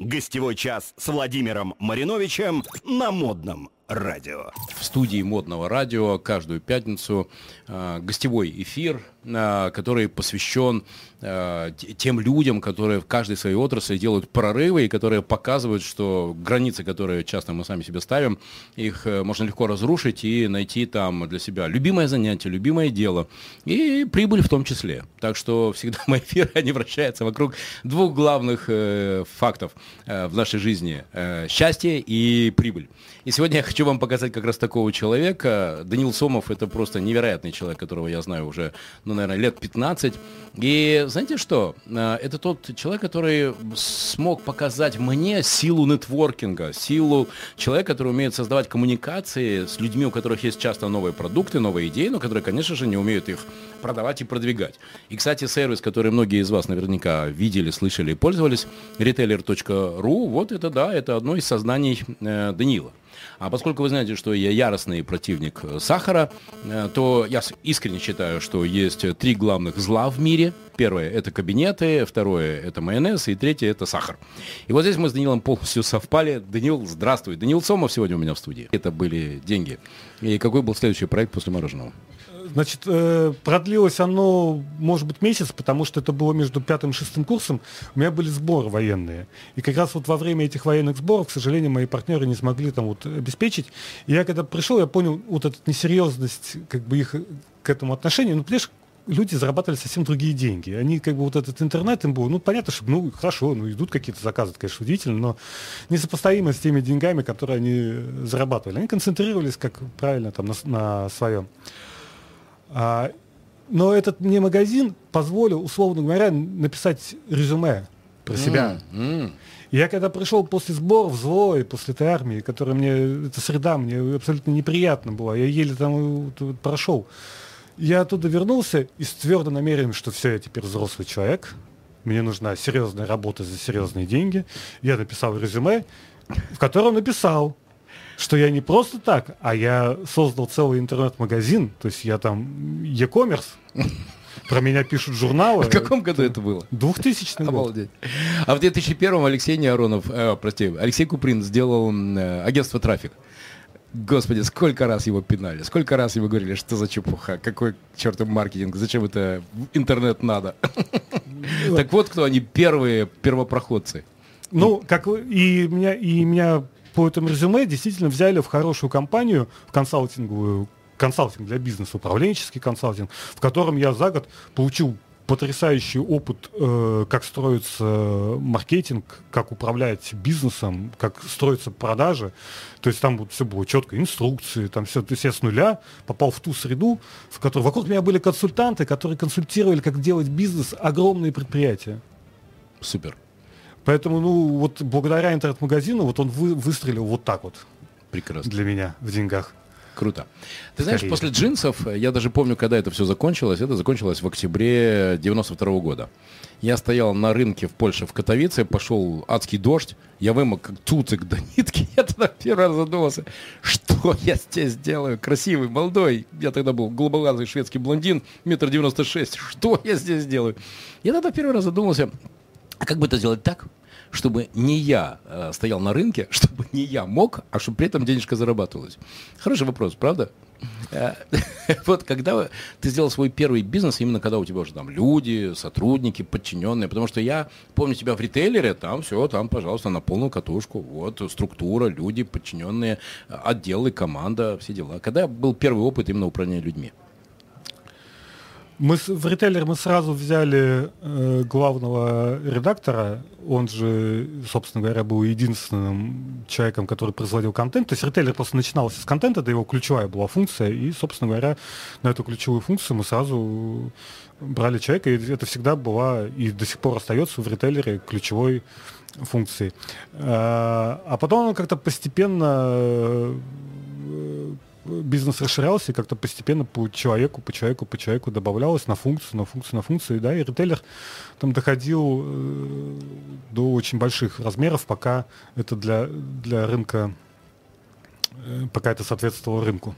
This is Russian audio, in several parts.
Гостевой час с Владимиром Мариновичем на модном радио. В студии модного радио каждую пятницу э, гостевой эфир, который посвящен э, тем людям, которые в каждой своей отрасли делают прорывы и которые показывают, что границы, которые часто мы сами себе ставим, их э, можно легко разрушить и найти там для себя любимое занятие, любимое дело и прибыль в том числе. Так что всегда мои эфиры, они вращаются вокруг двух главных э, фактов э, в нашей жизни. Э, счастье и прибыль. И сегодня я хочу вам показать как раз такого человека. Данил Сомов это просто невероятный человек, которого я знаю уже, ну, наверное, лет 15. И знаете что? Э, это тот человек, который смог показать мне силу нетворкинга, силу человека, который умеет создавать коммуникации с людьми, у которых есть часто новые продукты, новые идеи, но которые, конечно же, не умеют их продавать и продвигать. И, кстати, сервис, который многие из вас наверняка видели, слышали и пользовались, retailer.ru, вот это, да, это одно из сознаний э, Данила. А поскольку вы знаете, что я яростный противник э, сахара, э, то я искренне считаю, что есть три главных зла в мире. Первое – это кабинеты, второе – это майонез, и третье – это сахар. И вот здесь мы с Данилом полностью совпали. Данил, здравствуй. Данил Сомов сегодня у меня в студии. Это были деньги. И какой был следующий проект после мороженого? Значит, э, продлилось оно, может быть, месяц, потому что это было между пятым и шестым курсом. У меня были сборы военные. И как раз вот во время этих военных сборов, к сожалению, мои партнеры не смогли там вот обеспечить. И я когда пришел, я понял вот эту несерьезность как бы их к этому отношению. Ну, понимаешь, люди зарабатывали совсем другие деньги. Они как бы вот этот интернет им был, ну понятно, что ну хорошо, ну идут какие-то заказы, это, конечно, удивительно, но несопоставимо с теми деньгами, которые они зарабатывали. Они концентрировались, как правильно, там на, на своем. А, но этот мне магазин позволил, условно говоря, написать резюме про себя. Mm-hmm. Я когда пришел после сборов злой, после этой армии, которая мне, эта среда мне абсолютно неприятна была, я еле там прошел. Я оттуда вернулся и с твердым намерением, что все, я теперь взрослый человек, мне нужна серьезная работа за серьезные деньги. Я написал резюме, в котором написал, что я не просто так, а я создал целый интернет-магазин, то есть я там e-commerce, про меня пишут журналы. В каком году это было? 2000 год. Обалдеть. А в 2001 Алексей Неаронов, э, прости, Алексей Куприн сделал э, агентство «Трафик». Господи, сколько раз его пинали, сколько раз ему говорили, что за чепуха, какой чертов маркетинг, зачем это интернет надо. Так вот, кто они первые первопроходцы. Ну, как и меня, и меня по этому резюме действительно взяли в хорошую компанию, в консалтинговую, консалтинг для бизнеса, управленческий консалтинг, в котором я за год получил потрясающий опыт, э, как строится маркетинг, как управлять бизнесом, как строятся продажи. То есть там вот все было четко, инструкции, там все. То есть я с нуля попал в ту среду, в которой вокруг меня были консультанты, которые консультировали, как делать бизнес, огромные предприятия. Супер. Поэтому, ну, вот благодаря интернет-магазину, вот он вы, выстрелил вот так вот. Прекрасно. Для меня в деньгах. Круто. Ты знаешь, Скорее. после джинсов, я даже помню, когда это все закончилось, это закончилось в октябре 92 -го года. Я стоял на рынке в Польше, в Катовице, пошел адский дождь, я вымок как туцик до нитки, я тогда первый раз задумался, что я здесь делаю, красивый, молодой, я тогда был голубоглазый шведский блондин, метр девяносто шесть, что я здесь делаю? Я тогда первый раз задумался, как бы это сделать так, чтобы не я э, стоял на рынке, чтобы не я мог, а чтобы при этом денежка зарабатывалась? Хороший вопрос, правда? Э, вот когда ты сделал свой первый бизнес, именно когда у тебя уже там люди, сотрудники, подчиненные, потому что я помню тебя в ритейлере, там все, там, пожалуйста, на полную катушку, вот структура, люди, подчиненные, отделы, команда, все дела. Когда был первый опыт именно управления людьми? Мы в ритейлер мы сразу взяли э, главного редактора, он же, собственно говоря, был единственным человеком, который производил контент. То есть ритейлер просто начинался с контента, это его ключевая была функция, и, собственно говоря, на эту ключевую функцию мы сразу брали человека, и это всегда была и до сих пор остается в ритейлере ключевой функцией. Э, а потом он как-то постепенно э, бизнес расширялся, и как-то постепенно по человеку, по человеку, по человеку добавлялось на функцию, на функцию, на функцию, да, и ритейлер там доходил э, до очень больших размеров, пока это для, для рынка, э, пока это соответствовало рынку.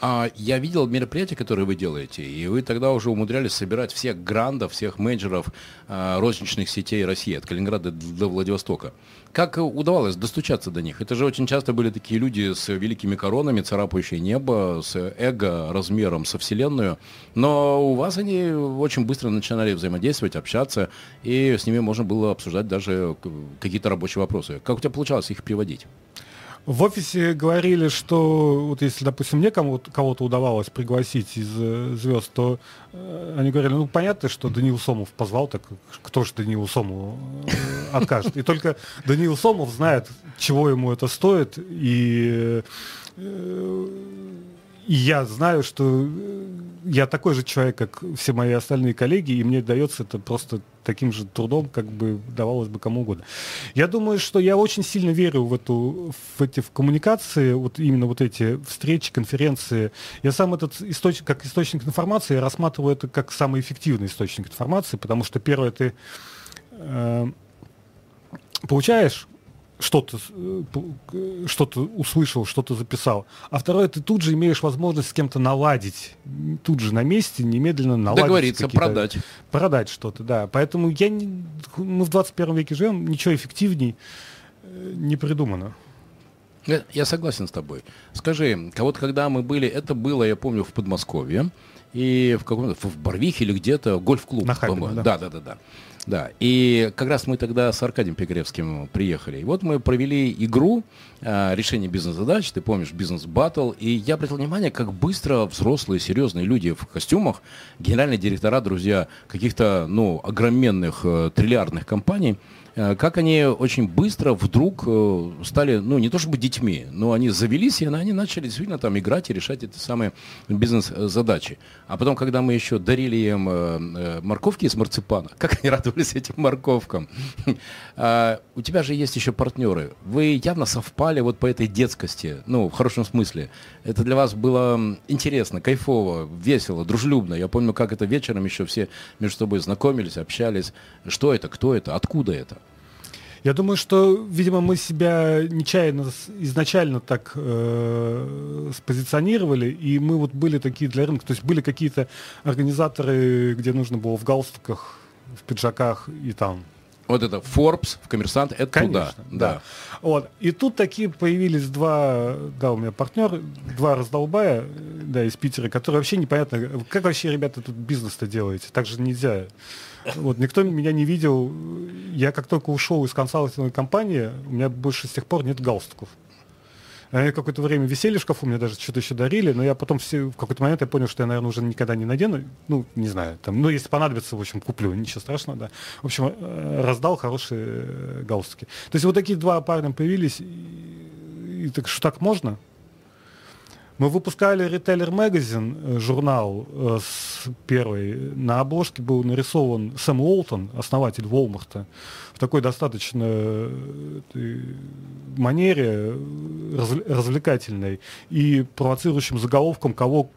А я видел мероприятия, которые вы делаете, и вы тогда уже умудрялись собирать всех грандов, всех менеджеров а, розничных сетей России, от Калининграда до Владивостока. Как удавалось достучаться до них? Это же очень часто были такие люди с великими коронами, царапающие небо, с эго размером со Вселенную. Но у вас они очень быстро начинали взаимодействовать, общаться, и с ними можно было обсуждать даже какие-то рабочие вопросы. Как у тебя получалось их приводить? В офисе говорили, что вот если, допустим, мне кого-то, кого-то удавалось пригласить из э, звезд, то э, они говорили, ну понятно, что Даниил Сомов позвал, так кто же Даниил Сомову э, откажет? И только Даниил Сомов знает, чего ему это стоит, и э, и я знаю, что э, я такой же человек, как все мои остальные коллеги, и мне дается это просто таким же трудом, как бы давалось бы кому угодно. Я думаю, что я очень сильно верю в эту, в эти в коммуникации, вот именно вот эти встречи, конференции. Я сам этот источник, как источник информации, я рассматриваю это как самый эффективный источник информации, потому что первое ты э, получаешь что-то э, что-то услышал, что-то записал. А второе, ты тут же имеешь возможность с кем-то наладить, тут же на месте, немедленно наладить. Договориться, продать. Продать что-то, да. Поэтому я не, мы в 21 веке живем, ничего эффективней э, не придумано. Я согласен с тобой. Скажи, вот когда мы были, это было, я помню, в Подмосковье, и в каком-то, в Барвихе или где-то, гольф-клуб. На Хабине, да. да, да, да, да. Да, и как раз мы тогда с Аркадием Пегревским приехали. И вот мы провели игру э, решение бизнес-задач, ты помнишь, бизнес-баттл, и я обратил внимание, как быстро взрослые, серьезные люди в костюмах, генеральные директора, друзья каких-то, ну, огроменных э, триллиардных компаний, Э, как они очень быстро вдруг э, стали, ну, не то чтобы детьми, но они завелись, и они начали действительно там играть и решать эти самые бизнес-задачи. А потом, когда мы еще дарили им э, морковки из марципана, как они радовались этим морковкам. А, у тебя же есть еще партнеры. Вы явно совпали вот по этой детскости, ну, в хорошем смысле. Это для вас было интересно, кайфово, весело, дружелюбно. Я помню, как это вечером еще все между собой знакомились, общались. Что это, кто это, откуда это? Я думаю, что, видимо, мы себя нечаянно изначально так э, спозиционировали, и мы вот были такие для рынка. То есть были какие-то организаторы, где нужно было в галстуках, в пиджаках и там вот это Forbes, в коммерсант, это Конечно, туда. Да. да. Вот. И тут такие появились два, да, у меня партнер, два раздолбая, да, из Питера, которые вообще непонятно, как вообще, ребята, тут бизнес-то делаете? Так же нельзя. Вот, никто меня не видел. Я как только ушел из консалтинговой компании, у меня больше с тех пор нет галстуков. Они какое-то время висели в шкафу, мне даже что-то еще дарили, но я потом все, в какой-то момент я понял, что я, наверное, уже никогда не надену. Ну, не знаю, там, ну, если понадобится, в общем, куплю, ничего страшного, да. В общем, э, раздал хорошие э, галстуки. То есть вот такие два парня появились, и, и так что так можно? Мы выпускали Retailer Magazine, э, журнал э, с первой. На обложке был нарисован Сэм Уолтон, основатель Walmart, в такой достаточно э, манере развлекательной и провоцирующим заголовком, кого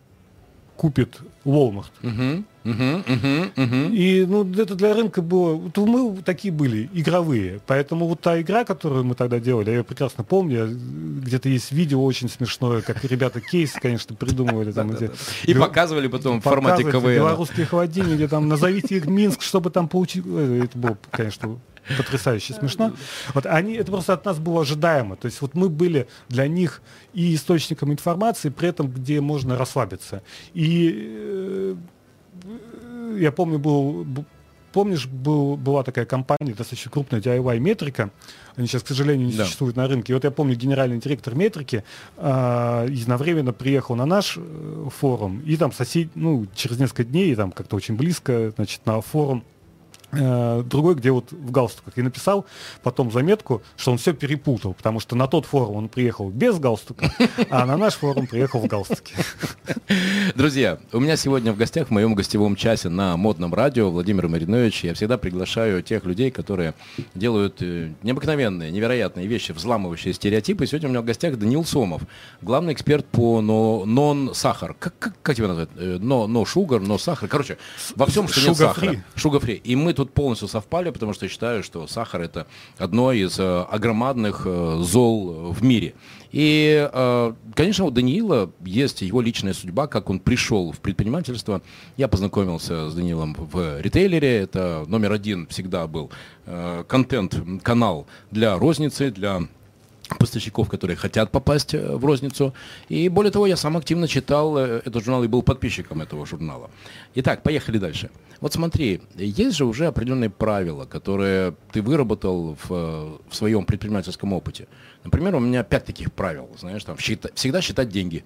купит Walmart. Uh-huh, uh-huh, uh-huh. И ну, это для рынка было... Вот мы такие были, игровые. Поэтому вот та игра, которую мы тогда делали, я ее прекрасно помню, где-то есть видео очень смешное, как ребята кейс, конечно, придумывали. Там, где... И показывали потом в формате КВН. Белорусские холодильники, где там назовите их Минск, чтобы там получить... Это было, конечно, потрясающе смешно. Вот они, это просто от нас было ожидаемо. То есть вот мы были для них и источником информации, при этом где можно расслабиться. И э, я помню, был, помнишь, был, была такая компания, достаточно крупная, DIY Метрика, они сейчас, к сожалению, не да. существуют на рынке. И вот я помню, генеральный директор Метрики э, единовременно приехал на наш э, форум, и там сосед, ну, через несколько дней, там как-то очень близко, значит, на форум другой, где вот в галстуках. И написал потом заметку, что он все перепутал, потому что на тот форум он приехал без галстука, а на наш форум приехал в галстуке. Друзья, у меня сегодня в гостях в моем гостевом часе на модном радио Владимир Маринович. Я всегда приглашаю тех людей, которые делают э, необыкновенные, невероятные вещи, взламывающие стереотипы. сегодня у меня в гостях Данил Сомов, главный эксперт по нон-сахар. Как, как, как тебя назвать? Э, но, но шугар, но сахар. Короче, во всем, что нет сахара. Шугар-фри. И мы тут полностью совпали, потому что считаю, что сахар это одно из э, огромадных э, зол в мире. И, э, конечно, у Даниила есть его личная судьба, как он пришел в предпринимательство. Я познакомился с Даниилом в ритейлере. Это номер один всегда был э, контент-канал для розницы, для поставщиков, которые хотят попасть э, в розницу. И более того, я сам активно читал э, этот журнал и был подписчиком этого журнала. Итак, поехали дальше. Вот смотри, есть же уже определенные правила, которые ты выработал в, э, в своем предпринимательском опыте. Например, у меня пять таких правил, знаешь, там счита, всегда считать деньги.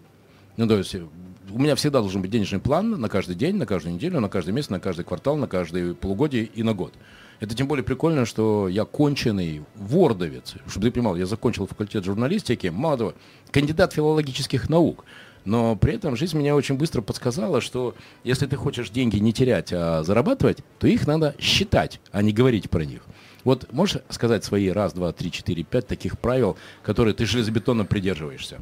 Ну, то есть у меня всегда должен быть денежный план на каждый день, на каждую неделю, на каждый месяц, на каждый квартал, на каждое полугодие и на год. Это тем более прикольно, что я конченый вордовец. Чтобы ты понимал, я закончил факультет журналистики, мало того, кандидат филологических наук. Но при этом жизнь меня очень быстро подсказала, что если ты хочешь деньги не терять, а зарабатывать, то их надо считать, а не говорить про них. Вот можешь сказать свои раз, два, три, четыре, пять таких правил, которые ты железобетонно придерживаешься?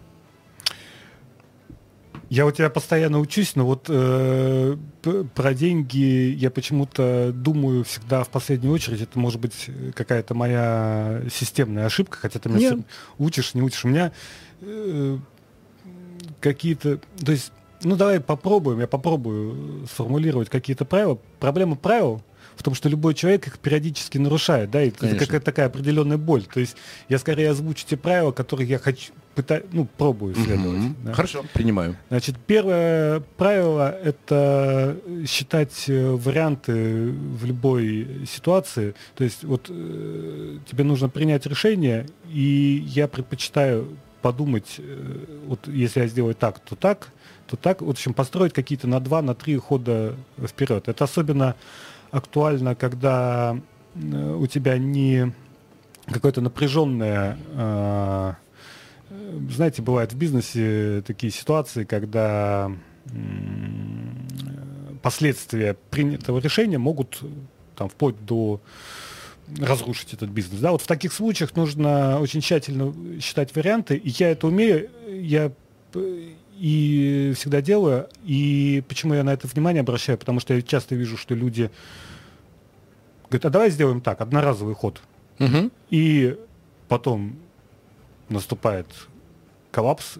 Я у тебя постоянно учусь, но вот э, про деньги я почему-то думаю всегда в последнюю очередь. Это может быть какая-то моя системная ошибка, хотя ты меня учишь, не учишь. У меня э, какие-то... То есть, ну давай попробуем, я попробую сформулировать какие-то правила. Проблема правил в том, что любой человек их периодически нарушает, да, и Конечно. это какая-то такая определенная боль. То есть я скорее озвучу те правила, которые я хочу, пытаюсь, ну, пробую следовать. Mm-hmm. Да. Хорошо, принимаю. Значит, первое правило – это считать э, варианты в любой ситуации. То есть вот э, тебе нужно принять решение, и я предпочитаю подумать, э, вот если я сделаю так, то так, то так, вот, в общем, построить какие-то на два, на три хода вперед. Это особенно актуально, когда э, у тебя не какое-то напряженное... Э, знаете, бывают в бизнесе такие ситуации, когда последствия принятого решения могут там, вплоть до разрушить этот бизнес. Да, вот в таких случаях нужно очень тщательно считать варианты, и я это умею, я и всегда делаю. И почему я на это внимание обращаю? Потому что я часто вижу, что люди говорят, а давай сделаем так, одноразовый ход. Угу. И потом наступает коллапс,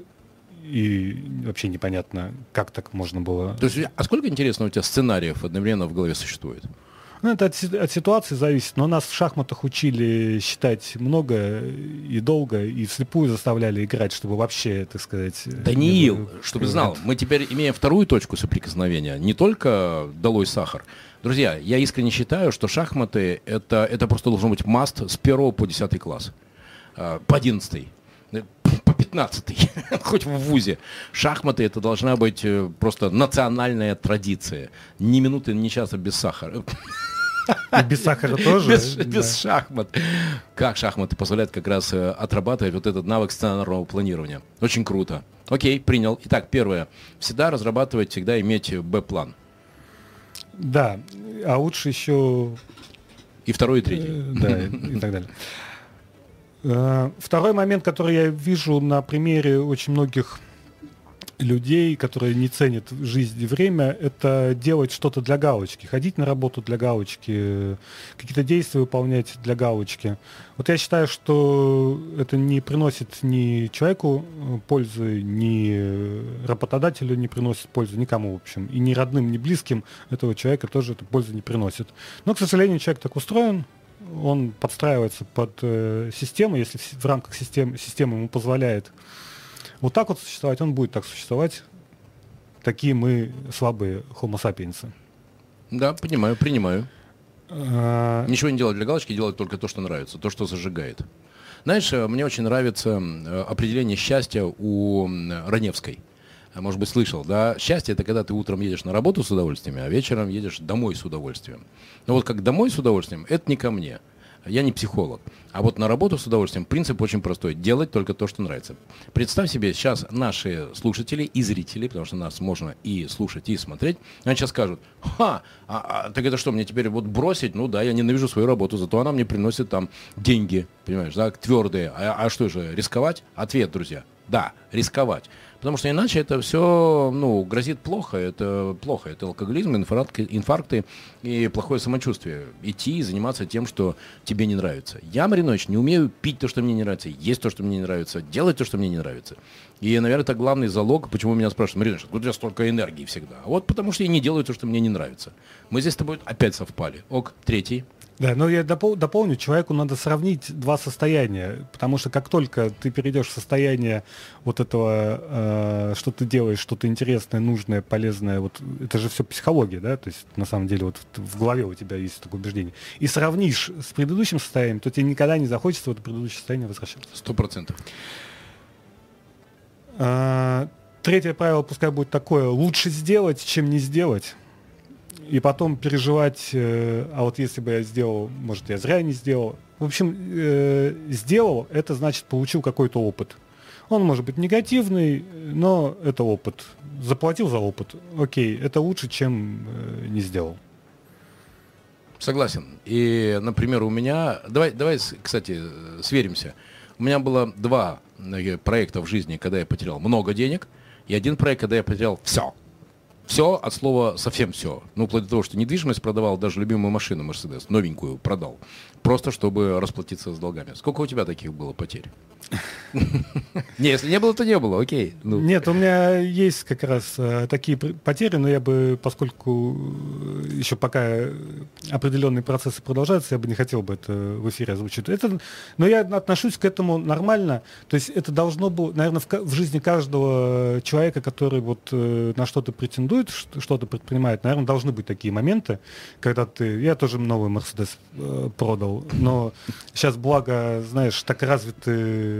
и вообще непонятно, как так можно было. То есть, а сколько, интересно, у тебя сценариев одновременно в голове существует? Ну, это от, от ситуации зависит, но нас в шахматах учили считать много и долго, и вслепую заставляли играть, чтобы вообще, так сказать... Даниил, было... чтобы знал, мы теперь имеем вторую точку соприкосновения, не только долой сахар. Друзья, я искренне считаю, что шахматы это, это просто должен быть маст с первого по десятый класс, а, по одиннадцатый 15 хоть в ВУЗе. Шахматы это должна быть э, просто национальная традиция. Ни минуты, ни часа без сахара. И без сахара тоже? Без, да. без шахмат. Как шахматы позволяют как раз э, отрабатывать вот этот навык сценарного планирования. Очень круто. Окей, принял. Итак, первое. Всегда разрабатывать, всегда иметь Б-план. Да, а лучше еще... И второй, и третий. Э, да, и так далее. Э, второй момент, который я вижу на примере очень многих людей, которые не ценят жизнь и время, это делать что-то для галочки, ходить на работу для галочки, какие-то действия выполнять для галочки. Вот я считаю, что это не приносит ни человеку пользы, ни работодателю не приносит пользы, никому, в общем. И ни родным, ни близким этого человека тоже это пользы не приносит. Но, к сожалению, человек так устроен, он подстраивается под э, систему, если в, в рамках системы, система ему позволяет вот так вот существовать, он будет так существовать. Такие мы слабые homo sapiens. Да, понимаю, принимаю. А... Ничего не делать для галочки, делать только то, что нравится, то, что зажигает. Знаешь, э, мне очень нравится э, определение счастья у Раневской. А, может быть, слышал, да? Счастье – это когда ты утром едешь на работу с удовольствием, а вечером едешь домой с удовольствием. Но вот как домой с удовольствием – это не ко мне. Я не психолог. А вот на работу с удовольствием принцип очень простой. Делать только то, что нравится. Представь себе, сейчас наши слушатели и зрители, потому что нас можно и слушать, и смотреть, они сейчас скажут, ха, а, а, так это что, мне теперь вот бросить? Ну да, я ненавижу свою работу, зато она мне приносит там деньги, понимаешь, да, твердые. А, а что же, рисковать? Ответ, друзья, да, рисковать. Потому что иначе это все ну, грозит плохо. Это плохо. Это алкоголизм, инфаркты, инфаркты и плохое самочувствие. Идти и заниматься тем, что тебе не нравится. Я, Маринович, не умею пить то, что мне не нравится, есть то, что мне не нравится, делать то, что мне не нравится. И, наверное, это главный залог, почему меня спрашивают, Маринович, откуда у тебя столько энергии всегда? Вот потому что я не делаю то, что мне не нравится. Мы здесь с тобой опять совпали. Ок, третий. Да, но я допол- дополню, человеку надо сравнить два состояния, потому что как только ты перейдешь в состояние вот этого, э, что ты делаешь, что-то интересное, нужное, полезное, вот это же все психология, да, то есть на самом деле вот в голове у тебя есть такое убеждение, и сравнишь с предыдущим состоянием, то тебе никогда не захочется в это предыдущее состояние возвращаться. Сто процентов. А, третье правило пускай будет такое, лучше сделать, чем не сделать и потом переживать, э, а вот если бы я сделал, может, я зря не сделал. В общем, э, сделал, это значит получил какой-то опыт. Он может быть негативный, но это опыт. Заплатил за опыт. Окей, это лучше, чем э, не сделал. Согласен. И, например, у меня... Давай, давай, кстати, сверимся. У меня было два э, проекта в жизни, когда я потерял много денег, и один проект, когда я потерял все. Все от слова совсем все. Ну, вплоть до того, что недвижимость продавал, даже любимую машину Mercedes, новенькую продал. Просто чтобы расплатиться с долгами. Сколько у тебя таких было потерь? Не, если не было, то не было, окей. Ну. Нет, у меня есть как раз э, такие потери, но я бы, поскольку э, еще пока определенные процессы продолжаются, я бы не хотел бы это в эфире озвучить. Это, но я отношусь к этому нормально. То есть это должно было, наверное, в, в жизни каждого человека, который вот э, на что-то претендует, что-то предпринимает, наверное, должны быть такие моменты, когда ты... Я тоже новый Мерседес продал, но сейчас, благо, знаешь, так развиты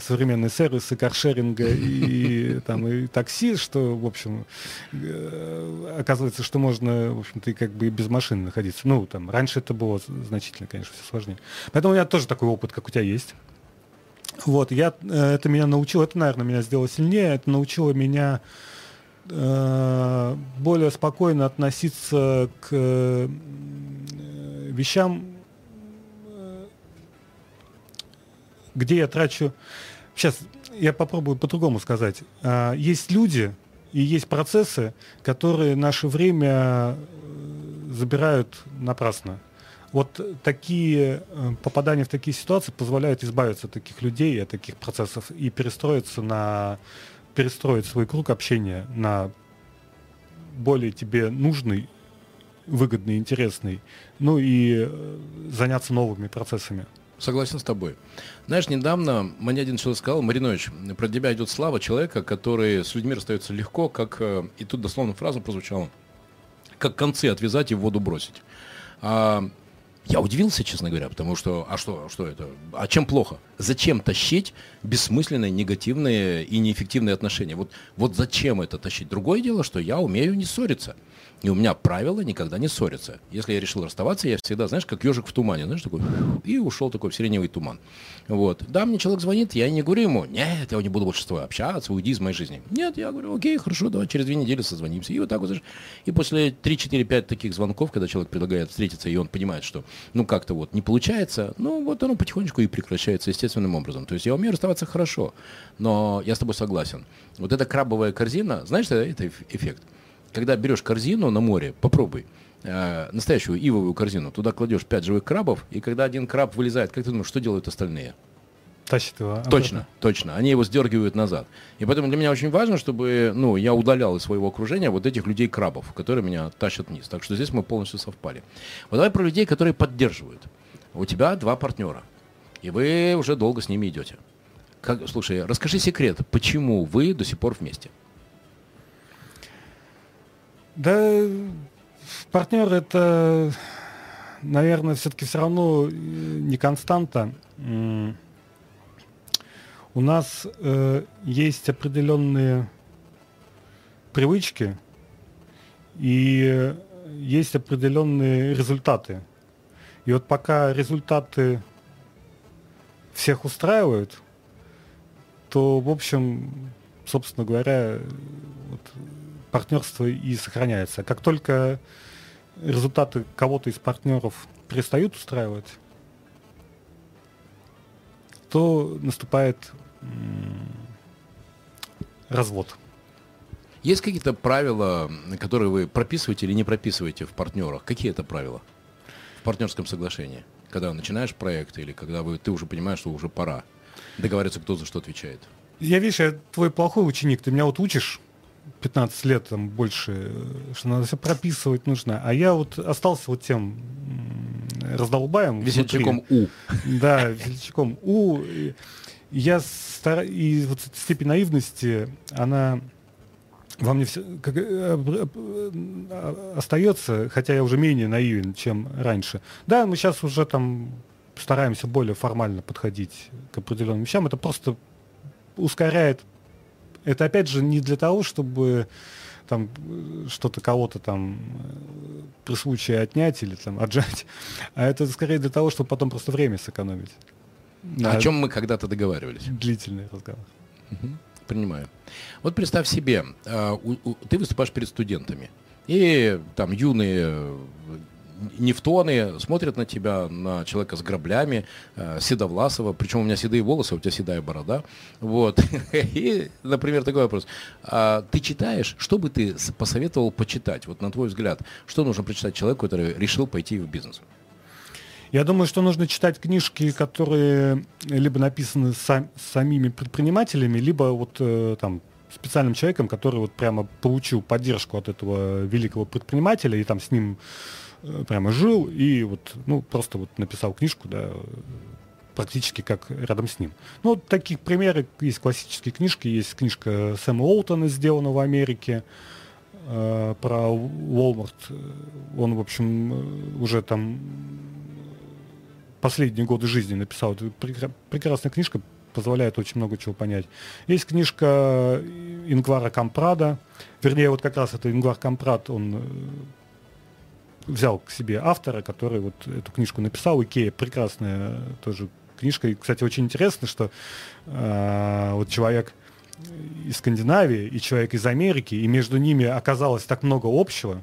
современные сервисы каршеринга и, там, и такси, что, в общем, э, оказывается, что можно, в общем-то, и как бы и без машины находиться. Ну, там, раньше это было значительно, конечно, все сложнее. Поэтому у меня тоже такой опыт, как у тебя есть. Вот, я, э, это меня научило, это, наверное, меня сделало сильнее, это научило меня э, более спокойно относиться к э, вещам где я трачу... Сейчас я попробую по-другому сказать. А, есть люди и есть процессы, которые наше время э, забирают напрасно. Вот такие э, попадания в такие ситуации позволяют избавиться от таких людей, от таких процессов и перестроиться на перестроить свой круг общения на более тебе нужный, выгодный, интересный, ну и э, заняться новыми процессами. Согласен с тобой. Знаешь, недавно мне один человек сказал, Маринович, про тебя идет слава человека, который с людьми расстается легко, как, э, и тут дословно фраза прозвучала, как концы отвязать и в воду бросить. А, я удивился, честно говоря, потому что, а что, что это? А чем плохо? Зачем тащить бессмысленные, негативные и неэффективные отношения? Вот, вот зачем это тащить? Другое дело, что я умею не ссориться. И у меня правило никогда не ссориться. Если я решил расставаться, я всегда, знаешь, как ежик в тумане, знаешь, такой, и ушел такой в сиреневый туман. Вот. Да, мне человек звонит, я не говорю ему, нет, я не буду больше с тобой общаться, уйди из моей жизни. Нет, я говорю, окей, хорошо, давай через две недели созвонимся. И вот так вот, знаешь, и после 3-4-5 таких звонков, когда человек предлагает встретиться, и он понимает, что, ну, как-то вот не получается, ну, вот оно потихонечку и прекращается естественным образом. То есть я умею расставаться хорошо, но я с тобой согласен. Вот эта крабовая корзина, знаешь, это эффект? Когда берешь корзину на море, попробуй, э, настоящую ивовую корзину, туда кладешь 5 живых крабов, и когда один краб вылезает, как ты думаешь, что делают остальные? Тащит его. Обратно. Точно, точно. Они его сдергивают назад. И поэтому для меня очень важно, чтобы ну, я удалял из своего окружения вот этих людей-крабов, которые меня тащат вниз. Так что здесь мы полностью совпали. Вот давай про людей, которые поддерживают. У тебя два партнера, и вы уже долго с ними идете. Как, слушай, расскажи секрет, почему вы до сих пор вместе? Да, партнер это, наверное, все-таки все равно э, не константа. У нас э, есть определенные привычки и есть определенные результаты. И вот пока результаты всех устраивают, то, в общем, собственно говоря, вот, партнерство и сохраняется. Как только результаты кого-то из партнеров перестают устраивать, то наступает развод. Есть какие-то правила, которые вы прописываете или не прописываете в партнерах? Какие это правила в партнерском соглашении? Когда начинаешь проект или когда вы, ты уже понимаешь, что уже пора договариваться, кто за что отвечает? Я, видишь, я твой плохой ученик, ты меня вот учишь 15 лет, там, больше, что надо все прописывать нужно, а я вот остался вот тем раздолбаем. Весельчаком У. Да, весельчаком У. Я стар... и вот степень наивности, она во мне все как, э, остается, хотя я уже менее наивен, чем раньше. Да, мы сейчас уже там стараемся более формально подходить к определенным вещам. Это просто ускоряет. Это опять же не для того, чтобы там что-то кого-то там при случае отнять или там отжать, а это скорее для того, чтобы потом просто время сэкономить. О чем мы когда-то договаривались. Длительный разговор. Угу. Принимаю. Вот представь себе, э, ты выступаешь перед студентами, и там юные нефтоны смотрят на тебя, на человека с граблями, э, седовласого, причем у меня седые волосы, у тебя седая борода. Вот. И, например, такой вопрос. А ты читаешь, что бы ты посоветовал почитать? Вот на твой взгляд, что нужно прочитать человеку, который решил пойти в бизнес? Я думаю, что нужно читать книжки, которые либо написаны сам, самими предпринимателями, либо вот э, там специальным человеком, который вот прямо получил поддержку от этого великого предпринимателя и там с ним прямо жил и вот ну просто вот написал книжку, да, практически как рядом с ним. Ну, вот таких примеры есть классические книжки, есть книжка Сэма Уолтона, сделана в Америке, э, про Walmart. Он, в общем, э, уже там последние годы жизни написал. Это прекрасная книжка, позволяет очень много чего понять. Есть книжка Ингвара Кампрада, вернее, вот как раз это Ингвар Кампрад, он э, взял к себе автора, который вот эту книжку написал, Икея, прекрасная тоже книжка. И, кстати, очень интересно, что э, вот человек из Скандинавии и человек из Америки, и между ними оказалось так много общего,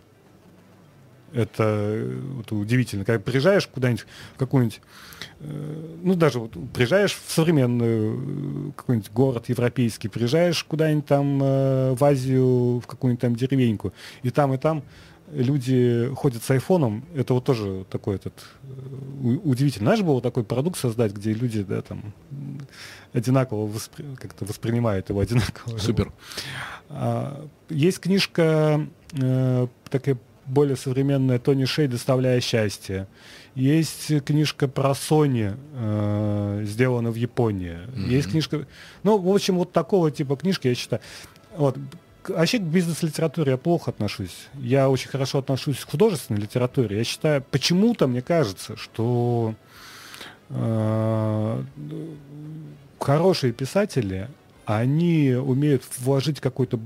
это, это удивительно. Когда приезжаешь куда-нибудь, в какой-нибудь, э, ну, даже вот приезжаешь в современный э, какой-нибудь город европейский, приезжаешь куда-нибудь там э, в Азию, в какую-нибудь там деревеньку, и там, и там люди ходят с айфоном, это вот тоже такой этот удивительно. Знаешь, было такой продукт создать, где люди, да, там одинаково воспри... как-то воспринимают его одинаково. Супер. А, есть книжка э, такая более современная Тони Шей «Доставляя счастье». Есть книжка про Sony, э, сделана в Японии. Mm-hmm. Есть книжка... Ну, в общем, вот такого типа книжки, я считаю... Вот. Вообще к бизнес-литературе я плохо отношусь. Я очень хорошо отношусь к художественной литературе. Я считаю, почему-то мне кажется, что э, хорошие писатели, они умеют вложить какой-то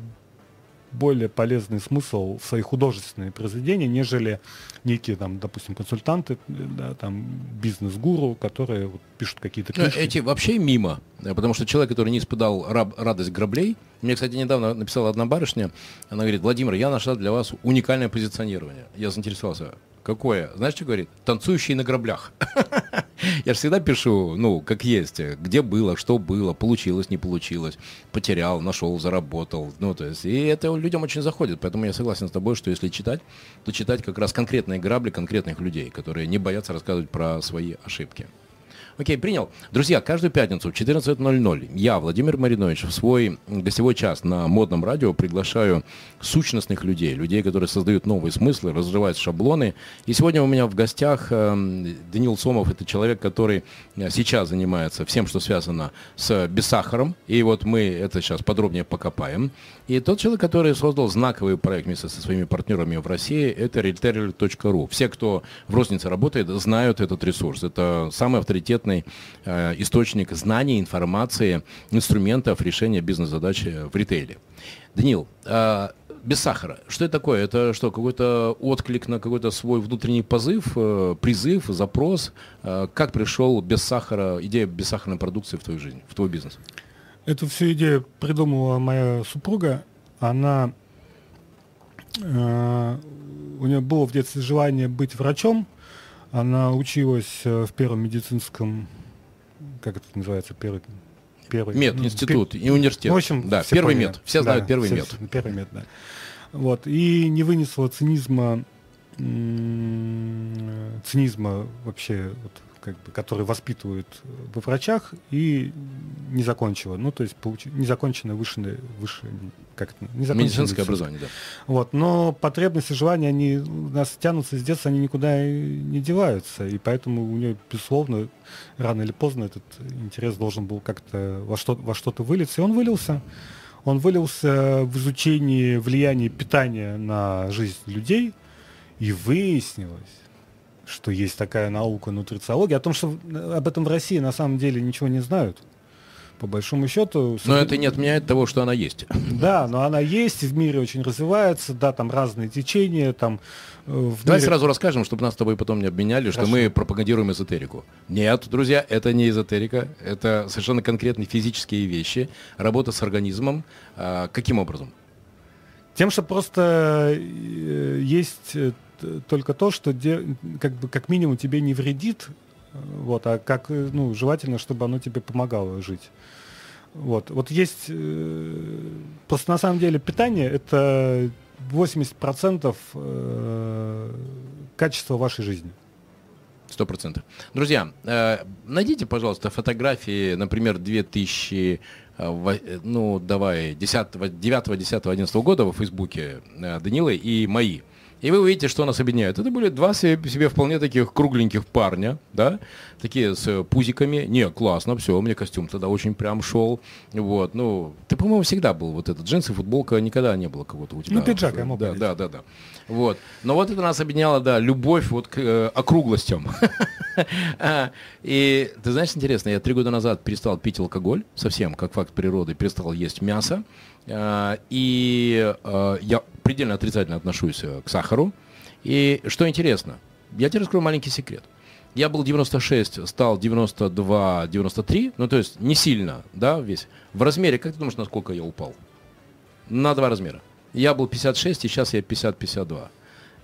более полезный смысл в свои художественные произведения, нежели некие, там, допустим, консультанты, да, там, бизнес-гуру, которые вот, пишут какие-то книжки. Эти вообще мимо, потому что человек, который не испытал радость граблей, мне, кстати, недавно написала одна барышня, она говорит, Владимир, я нашла для вас уникальное позиционирование. Я заинтересовался, Какое? Знаешь, что говорит? Танцующие на граблях. Я же всегда пишу, ну, как есть, где было, что было, получилось, не получилось, потерял, нашел, заработал. Ну, то есть, и это людям очень заходит. Поэтому я согласен с тобой, что если читать, то читать как раз конкретные грабли конкретных людей, которые не боятся рассказывать про свои ошибки. Окей, принял. Друзья, каждую пятницу в 14.00 я, Владимир Маринович, в свой гостевой час на модном радио приглашаю сущностных людей, людей, которые создают новые смыслы, разрывают шаблоны. И сегодня у меня в гостях э, Данил Сомов, это человек, который э, сейчас занимается всем, что связано с бессахаром. И вот мы это сейчас подробнее покопаем. И тот человек, который создал знаковый проект вместе со своими партнерами в России, это retailer.ru. Все, кто в рознице работает, знают этот ресурс. Это самый авторитетный конкретный э, источник знаний, информации, инструментов решения бизнес-задач в ритейле. Данил, э, без сахара. Что это такое? Это что, какой-то отклик на какой-то свой внутренний позыв, э, призыв, запрос? Э, как пришел без сахара, идея бессахарной продукции в твою жизнь, в твой бизнес? Эту всю идею придумала моя супруга. Она э, у нее было в детстве желание быть врачом, она училась э, в первом медицинском, как это называется, первый... Первый. Мед, Ну, институт пе- и университет. В общем, да, все первый поняли. мед. Все знают первый мед. Первый мед, да. Вот. И не вынесла цинизма, цинизма вообще, вот, как бы, который воспитывают во врачах, и не закончила. Ну, то есть получи- незаконченное высшее, высшее как это, незаконченное Медицинское образование, да. Вот, но потребности, желания, они у нас тянутся с детства, они никуда не деваются, и поэтому у нее, безусловно, рано или поздно этот интерес должен был как-то во, что, во что-то вылиться, и он вылился. Он вылился в изучении влияния питания на жизнь людей, и выяснилось, что есть такая наука нутрициология, о том, что об этом в России на самом деле ничего не знают. По большому счету... Но это не отменяет того, что она есть. Да, но она есть, в мире очень развивается, да, там разные течения, там э, в Давай мире- сразу расскажем, чтобы нас с тобой потом не обменяли, что Хорошо. мы пропагандируем эзотерику. Нет, друзья, это не эзотерика, это совершенно конкретные физические вещи, работа с организмом. А, каким образом? Тем, что просто э, есть э, только то, что де- как бы как минимум тебе не вредит, вот, а как ну желательно, чтобы оно тебе помогало жить. Вот, вот есть э, просто на самом деле питание это 80% э, качества вашей жизни. Сто процентов. Друзья, э, найдите, пожалуйста, фотографии, например, 2000, э, э, ну, давай, 10, 9, 10, 11 года во Фейсбуке э, Данилы и мои. И вы увидите, что нас объединяет. Это были два себе, себе вполне таких кругленьких парня, да, такие с пузиками. Не, классно, все, мне костюм тогда очень прям шел. Вот, ну, ты, по-моему, всегда был вот этот джинсы, футболка, никогда не было кого-то у тебя. Ну, пиджак я мог Да, да, да, да. Вот. Но вот это нас объединяло, да, любовь вот к э, округлостям. А, И ты знаешь, интересно, я три года назад перестал пить алкоголь, совсем, как факт природы, перестал есть мясо. А, И э, я предельно отрицательно отношусь э, к сахару. И что интересно, я тебе раскрою маленький секрет. Я был 96, стал 92, 93, ну то есть не сильно, да, весь. В размере, как ты думаешь, насколько я упал? На два размера. Я был 56, и сейчас я 50-52.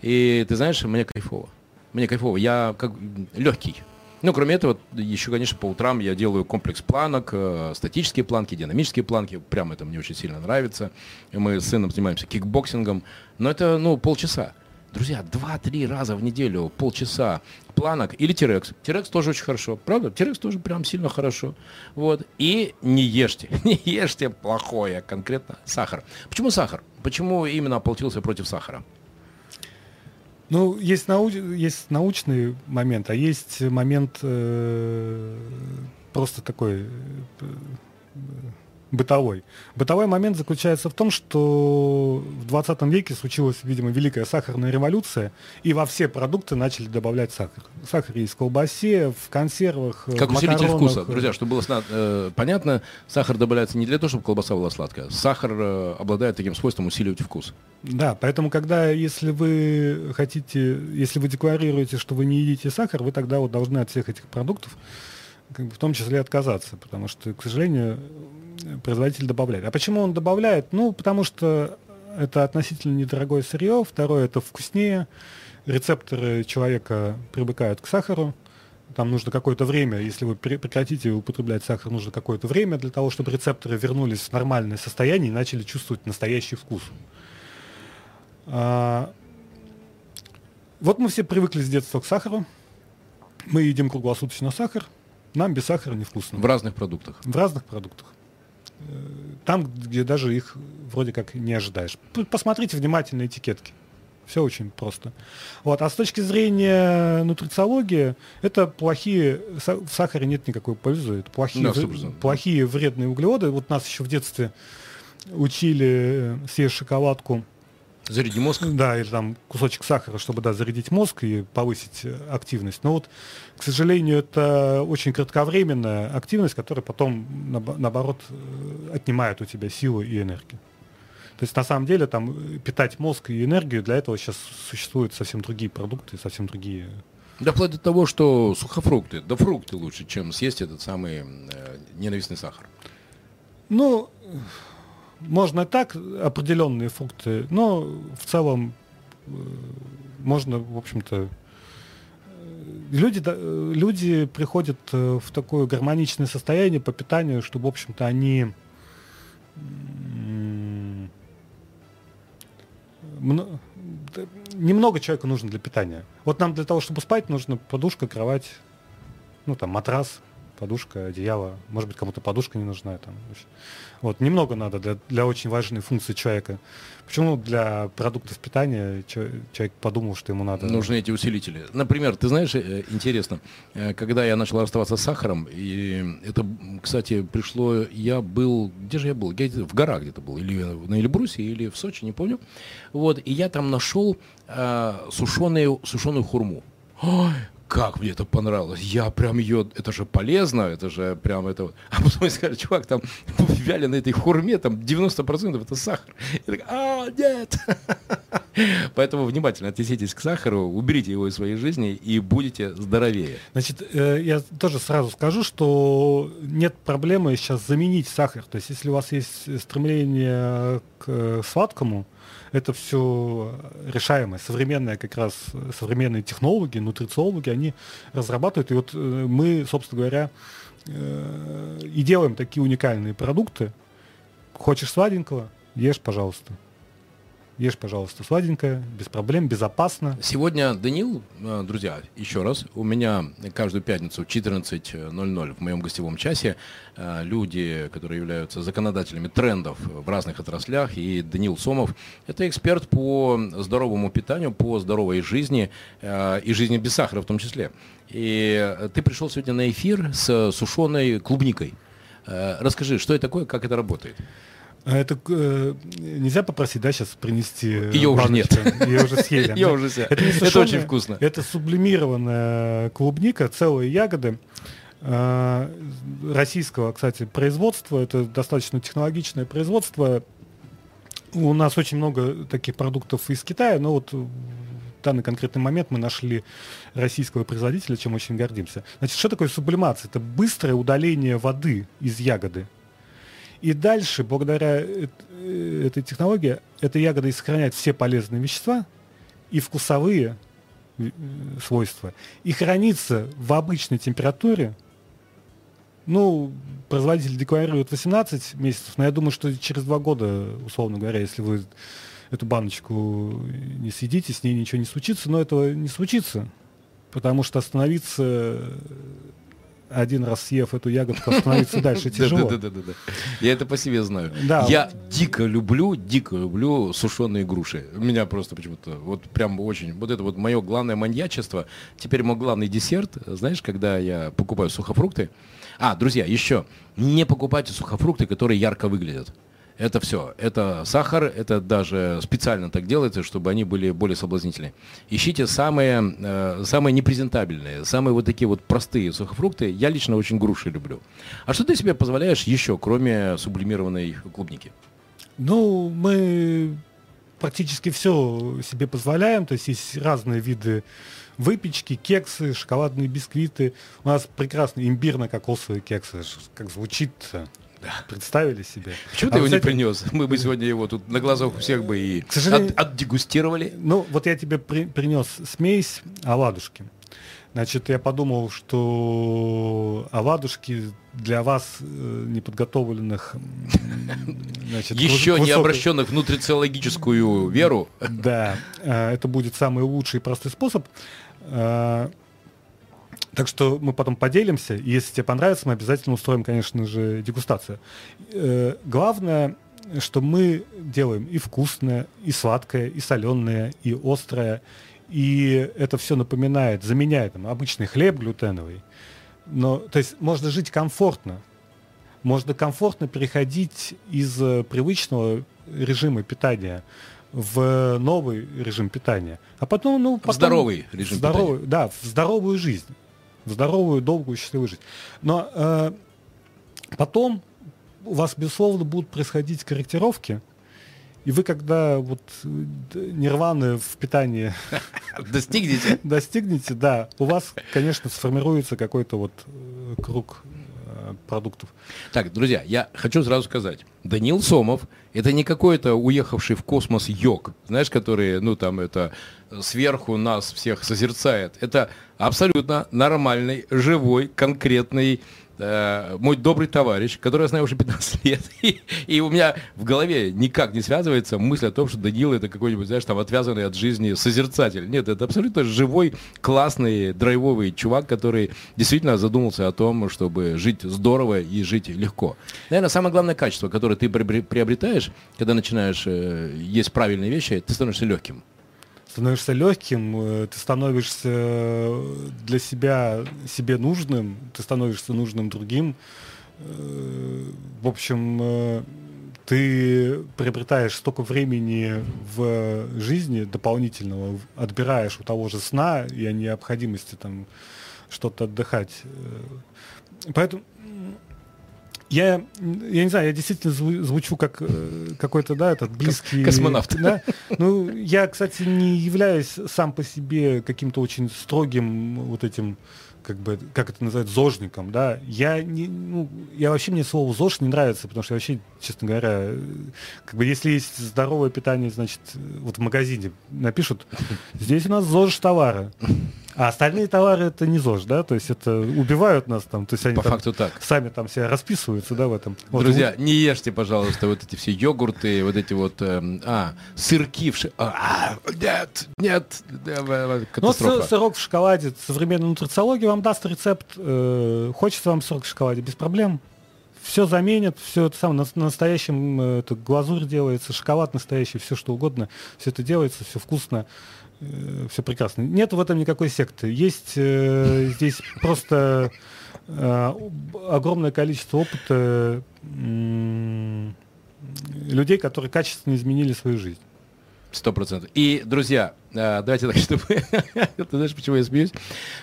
И ты знаешь, мне кайфово. Мне кайфово. Я как легкий. Ну, кроме этого, еще, конечно, по утрам я делаю комплекс планок, э, статические планки, динамические планки. Прям это мне очень сильно нравится. Мы с сыном занимаемся кикбоксингом. Но это, ну, полчаса. Друзья, 2-3 раза в неделю, полчаса планок или TRX. TRX тоже очень хорошо. Правда? TRX тоже прям сильно хорошо. Вот. И не ешьте. Не ешьте плохое, конкретно сахар. Почему сахар? Почему именно ополчился против сахара? Ну, есть, нау- есть научный момент, а есть момент э, просто такой э, бытовой. Бытовой момент заключается в том, что в 20 веке случилась, видимо, великая сахарная революция, и во все продукты начали добавлять сахар. Сахар есть в колбасе, в консервах, Как в усилитель вкуса. Друзья, чтобы было э, понятно, сахар добавляется не для того, чтобы колбаса была сладкая. Сахар э, обладает таким свойством усиливать вкус. Да, поэтому, когда, если вы хотите, если вы декларируете, что вы не едите сахар, вы тогда вот должны от всех этих продуктов, как бы, в том числе, отказаться, потому что, к сожалению, производитель добавляет. А почему он добавляет? Ну, потому что это относительно недорогое сырье, второе, это вкуснее, рецепторы человека привыкают к сахару, там нужно какое-то время, если вы пре- прекратите употреблять сахар, нужно какое-то время для того, чтобы рецепторы вернулись в нормальное состояние и начали чувствовать настоящий вкус. А, вот мы все привыкли с детства к сахару. Мы едим круглосуточно сахар. Нам без сахара невкусно. В разных продуктах. В разных продуктах. Э, Там, где даже их вроде как не ожидаешь. Посмотрите внимательно этикетки. Все очень просто. Вот. А с точки зрения нутрициологии, это плохие... В сахаре нет никакой пользы. Это плохие, Да, вре- 100%. плохие вредные углеводы. Вот нас еще в детстве учили э, съесть шоколадку Заряди мозг. да, или там кусочек сахара, чтобы да, зарядить мозг и повысить э, активность. Но вот, к сожалению, это очень кратковременная активность, которая потом, наобо- наоборот, э, отнимает у тебя силы и энергию. То есть, на самом деле, там, э, питать мозг и энергию, для этого сейчас существуют совсем другие продукты, совсем другие... Да вплоть до того, что сухофрукты, да фрукты лучше, чем съесть этот самый э, ненавистный сахар. Ну, можно так, определенные фрукты, но в целом э, можно, в общем-то, э, люди, люди приходят в такое гармоничное состояние по питанию, что, в общем-то, они немного человеку нужно для питания. Вот нам для того, чтобы спать, нужно подушка, кровать, ну там матрас, подушка, одеяло. Может быть, кому-то подушка не нужна. Там. Вот, немного надо для, для очень важной функции человека. Почему для продуктов питания человек подумал, что ему надо... Нужны эти усилители. Например, ты знаешь, э, интересно, э, когда я начал расставаться с сахаром, и это, кстати, пришло, я был, где же я был? Я в горах где-то был, или на Эльбрусе, или в Сочи, не помню. Вот, и я там нашел э, сушеную, сушеную хурму. Ой, как мне это понравилось. Я прям ее, это же полезно, это же прям это... А потом сказали, чувак, там вяленой этой хурме, там 90% это сахар. Я так, а, нет! Поэтому внимательно отнеситесь к сахару, уберите его из своей жизни и будете здоровее. Значит, э, я тоже сразу скажу, что нет проблемы сейчас заменить сахар. То есть, если у вас есть стремление к сладкому, это все решаемое. Современные как раз, современные технологи, нутрициологи, они разрабатывают. И вот э, мы, собственно говоря, э, и делаем такие уникальные продукты. Хочешь сладенького? Ешь, пожалуйста. Ешь, пожалуйста, сладенькое, без проблем, безопасно. Сегодня, Данил, э, друзья, еще раз, у меня каждую пятницу в 14.00 в моем гостевом часе э, люди, которые являются законодателями трендов в разных отраслях, и Данил Сомов, это эксперт по здоровому питанию, по здоровой жизни э, и жизни без сахара в том числе. И ты пришел сегодня на эфир с сушеной клубникой. Расскажи, что это такое, как это работает? А это э, нельзя попросить, да, сейчас принести Ее уже нет. Ее уже съели. Ее уже съели. Это, это очень вкусно. Это сублимированная клубника, целые ягоды э, российского, кстати, производства. Это достаточно технологичное производство. У нас очень много таких продуктов из Китая, но вот в данный конкретный момент мы нашли российского производителя, чем очень гордимся. Значит, что такое сублимация? Это быстрое удаление воды из ягоды. И дальше, благодаря э, этой технологии, эта ягода сохраняет все полезные вещества и вкусовые э, свойства, и хранится в обычной температуре. Ну, производитель декларирует 18 месяцев, но я думаю, что через два года, условно говоря, если вы эту баночку не съедите, с ней ничего не случится, но этого не случится, потому что остановиться один раз съев эту ягодку, остановиться дальше тяжело. Да, да, да, да. Я это по себе знаю. Я дико люблю, дико люблю сушеные груши. У меня просто почему-то вот прям очень, вот это вот мое главное маньячество. Теперь мой главный десерт, знаешь, когда я покупаю сухофрукты. А, друзья, еще, не покупайте сухофрукты, которые ярко выглядят. Это все. Это сахар, это даже специально так делается, чтобы они были более соблазнительные. Ищите самые, э, самые непрезентабельные, самые вот такие вот простые сухофрукты. Я лично очень груши люблю. А что ты себе позволяешь еще, кроме сублимированной клубники? Ну, мы практически все себе позволяем. То есть есть разные виды выпечки, кексы, шоколадные бисквиты. У нас прекрасные имбирно-кокосовые кексы. Как звучит Представили себе. Почему а ты его кстати, не принес? Мы бы сегодня его тут на глазах у всех бы и к сожалению, от, отдегустировали. Ну, вот я тебе при, принес смесь оладушки. Значит, я подумал, что оладушки для вас э, неподготовленных, значит, еще высокой... не обращенных в нутрициологическую веру. Да, э, это будет самый лучший и простой способ. Э, так что мы потом поделимся, и если тебе понравится, мы обязательно устроим, конечно же, дегустацию. Э, главное, что мы делаем и вкусное, и сладкое, и соленое, и острое, и это все напоминает, заменяет там, обычный хлеб глютеновый. Но, то есть можно жить комфортно, можно комфортно переходить из э, привычного режима питания в новый режим питания, а потом, ну, потом здоровый режим здоровый, питания. Да, в здоровую жизнь в здоровую, долгую, счастливую жизнь. Но э, потом у вас, безусловно, будут происходить корректировки, и вы, когда вот э, нирваны в питании достигнете, достигнете, да, у вас, конечно, сформируется какой-то вот э, круг продуктов. Так, друзья, я хочу сразу сказать. Данил Сомов – это не какой-то уехавший в космос йог, знаешь, который, ну, там, это сверху нас всех созерцает. Это абсолютно нормальный, живой, конкретный Э, мой добрый товарищ, который я знаю уже 15 лет, и, и у меня в голове никак не связывается мысль о том, что Данил это какой-нибудь, знаешь, там отвязанный от жизни созерцатель. Нет, это абсолютно живой, классный, драйвовый чувак, который действительно задумался о том, чтобы жить здорово и жить легко. Наверное, самое главное качество, которое ты приобретаешь, когда начинаешь э, есть правильные вещи, ты становишься легким становишься легким, э, ты становишься э, для себя себе нужным, ты становишься нужным другим. Э, в общем, ты приобретаешь столько времени в жизни дополнительного, отбираешь у того же сна и о необходимости там что-то отдыхать. Поэтому я, я не знаю, я действительно звучу как э, какой-то, да, этот близкий... Космонавт. Да? Ну, я, кстати, не являюсь сам по себе каким-то очень строгим вот этим как бы, как это называют, зожником, да, я не, ну, я вообще мне слово зож не нравится, потому что вообще, честно говоря, как бы если есть здоровое питание, значит, вот в магазине напишут, здесь у нас зож товара. А остальные товары это не ЗОЖ, да? То есть это убивают нас там. То есть они По там факту так. сами там себя расписываются, да, в этом. Друзья, вот. не ешьте, пожалуйста, вот эти все йогурты, вот эти вот, э, а, сырки в ш... а, нет, нет, катастрофа. Ну, сырок в шоколаде, современная нутрициология вам даст рецепт, э, хочется вам сырок в шоколаде, без проблем. Все заменят, все это самое, на, настоящем э, это глазурь делается, шоколад настоящий, все что угодно, все это делается, все вкусно. Э, все прекрасно. Нет в этом никакой секты. Есть э, здесь просто э, огромное количество опыта людей, которые качественно изменили свою жизнь. Сто процентов. И, друзья, э, давайте так, чтобы... Ты знаешь, почему я смеюсь?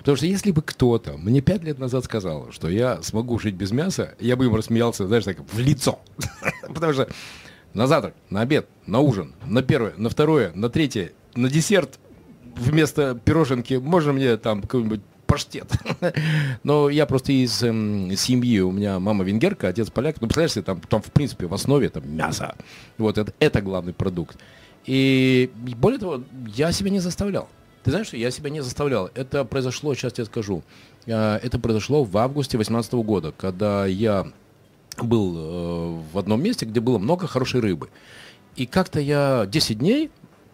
Потому что если бы кто-то мне пять лет назад сказал, что я смогу жить без мяса, я бы ему рассмеялся, знаешь, так, в лицо. Потому что на завтрак, на обед, на ужин, на первое, на второе, на третье, на десерт вместо пироженки можно мне там какой-нибудь паштет. Но я просто из эм, семьи, у меня мама венгерка, отец поляк. Ну, представляешь себе, там, там в принципе в основе там мясо. Вот это, это главный продукт. И более того, я себя не заставлял. Ты знаешь, что я себя не заставлял. Это произошло, сейчас я скажу. Э, это произошло в августе 2018 года, когда я был э, в одном месте, где было много хорошей рыбы. И как-то я 10 дней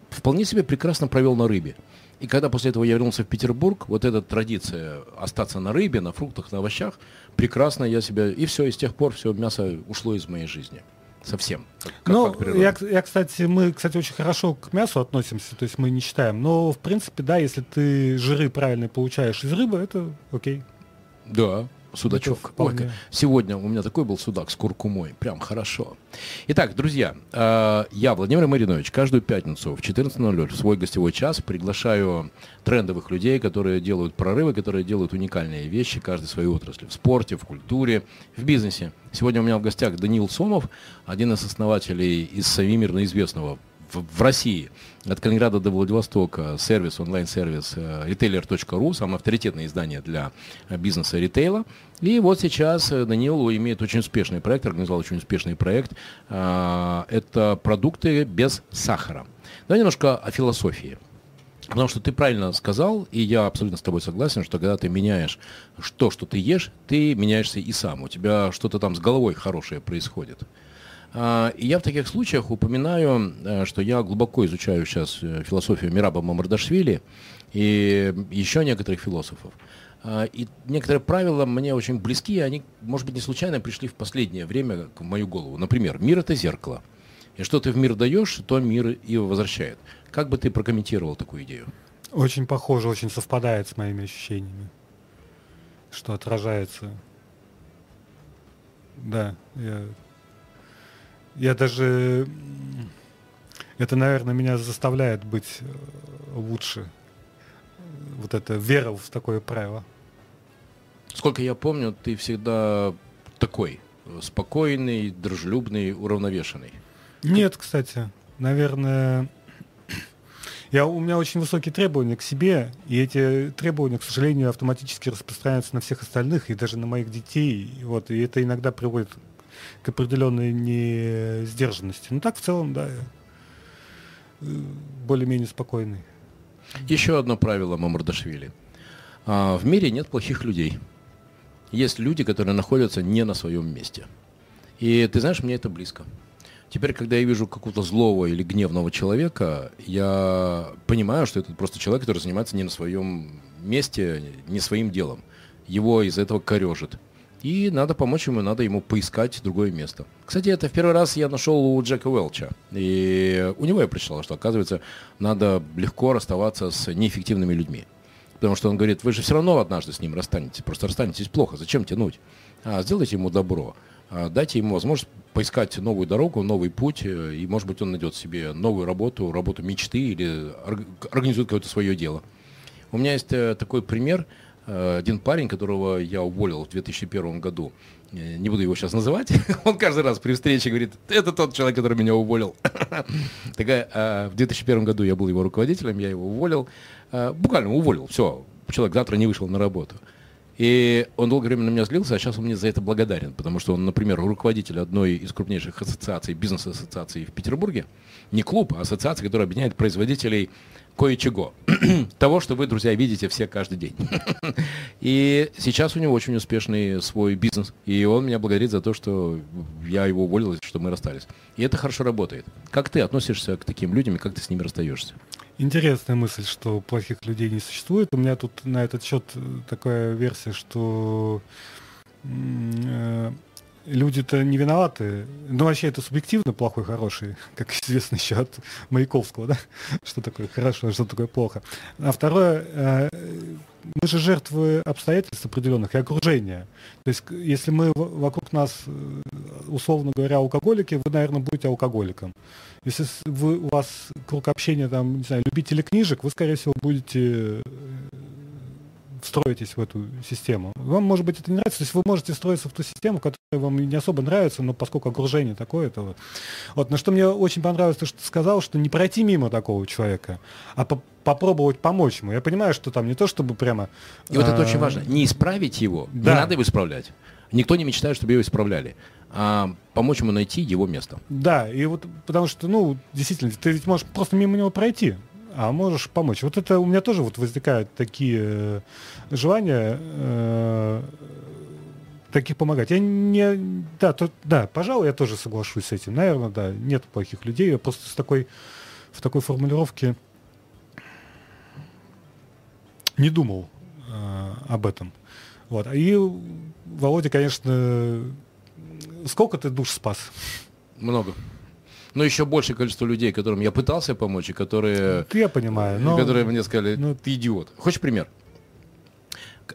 вполне себе прекрасно провел на рыбе. И когда после этого я вернулся в Петербург, вот эта традиция остаться на рыбе, на фруктах, на овощах, прекрасно я себя... И все, и с тех пор все мясо ушло из моей жизни. Совсем. Как, как ну, я, я, кстати, мы, кстати, очень хорошо к мясу относимся, то есть мы не считаем. Но, в принципе, да, если ты жиры правильно получаешь из рыбы, это окей. Да, судачок. Ой, сегодня у меня такой был судак с куркумой. Прям хорошо. Итак, друзья, э, я, Владимир Маринович, каждую пятницу в 14.00 в свой гостевой час приглашаю трендовых людей, которые делают прорывы, которые делают уникальные вещи, каждой своей отрасли. В спорте, в культуре, в бизнесе. Сегодня у меня в гостях Даниил Сомов, один из основателей из всемирно известного в, в России от Калининграда до Владивостока сервис, онлайн-сервис э, retailer.ru, самое авторитетное издание для э, бизнеса ритейла. И вот сейчас э, Данил имеет очень успешный проект, организовал очень успешный проект. Это продукты без сахара. Давай немножко о философии. Потому что ты правильно сказал, и я абсолютно с тобой согласен, что когда ты меняешь то, что ты ешь, ты меняешься и сам. У тебя что-то там с головой хорошее происходит. А, и я в таких случаях упоминаю, э, что я глубоко изучаю сейчас э, философию Мираба Мамардашвили и еще некоторых философов. А, и некоторые правила мне очень близки, и они, может быть, не случайно пришли в последнее время в мою голову. Например, мир – это зеркало. И что ты в мир даешь, то мир и возвращает. Как бы ты прокомментировал такую идею? Очень похоже, очень совпадает с моими ощущениями, что отражается. Да, я я даже... Это, наверное, меня заставляет быть э, лучше. Вот это вера в такое правило. Сколько я помню, ты всегда такой спокойный, дружелюбный, уравновешенный. Нет, кстати. Наверное, Я, у меня очень высокие требования к себе, и эти требования, к сожалению, автоматически распространяются на всех остальных, и даже на моих детей. Вот, и это иногда приводит к определенной несдержанности. Ну так в целом, да, э, более-менее спокойный. Еще одно правило Мамардашвили. А, в мире нет плохих людей. Есть люди, которые находятся не на своем месте. И ты знаешь, мне это близко. Теперь, когда я вижу какого-то злого или гневного человека, я понимаю, что это просто человек, который занимается не на своем месте, не своим делом. Его из этого корежит. И надо помочь ему, надо ему поискать другое место. Кстати, это в первый раз я нашел у Джека Уэлча. И у него я прочитал, что, оказывается, надо легко расставаться с неэффективными людьми. Потому что он говорит, вы же все равно однажды с ним расстанетесь. Просто расстанетесь плохо. Зачем тянуть? А, сделайте ему добро. А, дайте ему возможность поискать новую дорогу, новый путь. Э, и, может быть, он найдет себе новую работу, работу мечты или организует какое-то свое дело. У меня есть э, такой пример – один парень, которого я уволил в 2001 году, э, не буду его сейчас называть, он каждый раз при встрече говорит, это тот человек, который меня уволил. Такая, э, в 2001 году я был его руководителем, я его уволил, буквально уволил, все, человек завтра не вышел на работу. И он долгое время на меня злился, а сейчас он мне за это благодарен, потому что он, например, руководитель одной из крупнейших ассоциаций, бизнес-ассоциаций в Петербурге. Не клуб, а ассоциация, которая объединяет производителей кое-чего. Того, что вы, друзья, видите все каждый день. и сейчас у него очень успешный свой бизнес. И он меня благодарит за то, что я его уволил, что мы расстались. И это хорошо работает. Как ты относишься к таким людям и как ты с ними расстаешься? Интересная мысль, что плохих людей не существует. У меня тут на этот счет такая версия, что э, люди-то не виноваты. Ну, вообще, это субъективно плохой, хороший, как известно еще от Маяковского, да? Что такое хорошо, а что такое плохо. А второе, э, мы же жертвы обстоятельств определенных и окружения. То есть, если мы вокруг нас, э, условно говоря, алкоголики, вы, наверное, будете алкоголиком. Если вы, у вас круг общения, там, не знаю, любители книжек, вы, скорее всего, будете э, встроитесь в эту систему. Вам, может быть, это не нравится, то есть вы можете строиться в ту систему, которая вам не особо нравится, но поскольку окружение такое, то вот. вот. На что мне очень понравилось то, что ты сказал, что не пройти мимо такого человека, а по попробовать помочь ему. Я понимаю, что там не то, чтобы прямо... И вот это очень важно. Не исправить его, да. не надо его исправлять. Никто не мечтает, чтобы его исправляли. А помочь ему найти его место. Да, и вот потому что, ну, действительно, ты ведь можешь просто мимо него пройти а можешь помочь. Вот это у меня тоже вот возникают такие желания э, таких помогать. Я не, да, то, да, пожалуй, я тоже соглашусь с этим. Наверное, да, нет плохих людей. Я просто с такой, в такой формулировке не думал э, об этом. Вот. И Володя, конечно, сколько ты душ спас? Много но еще большее количество людей, которым я пытался помочь, и которые... Ну, я понимаю, но... Которые мне сказали, ну, ты идиот. Хочешь пример?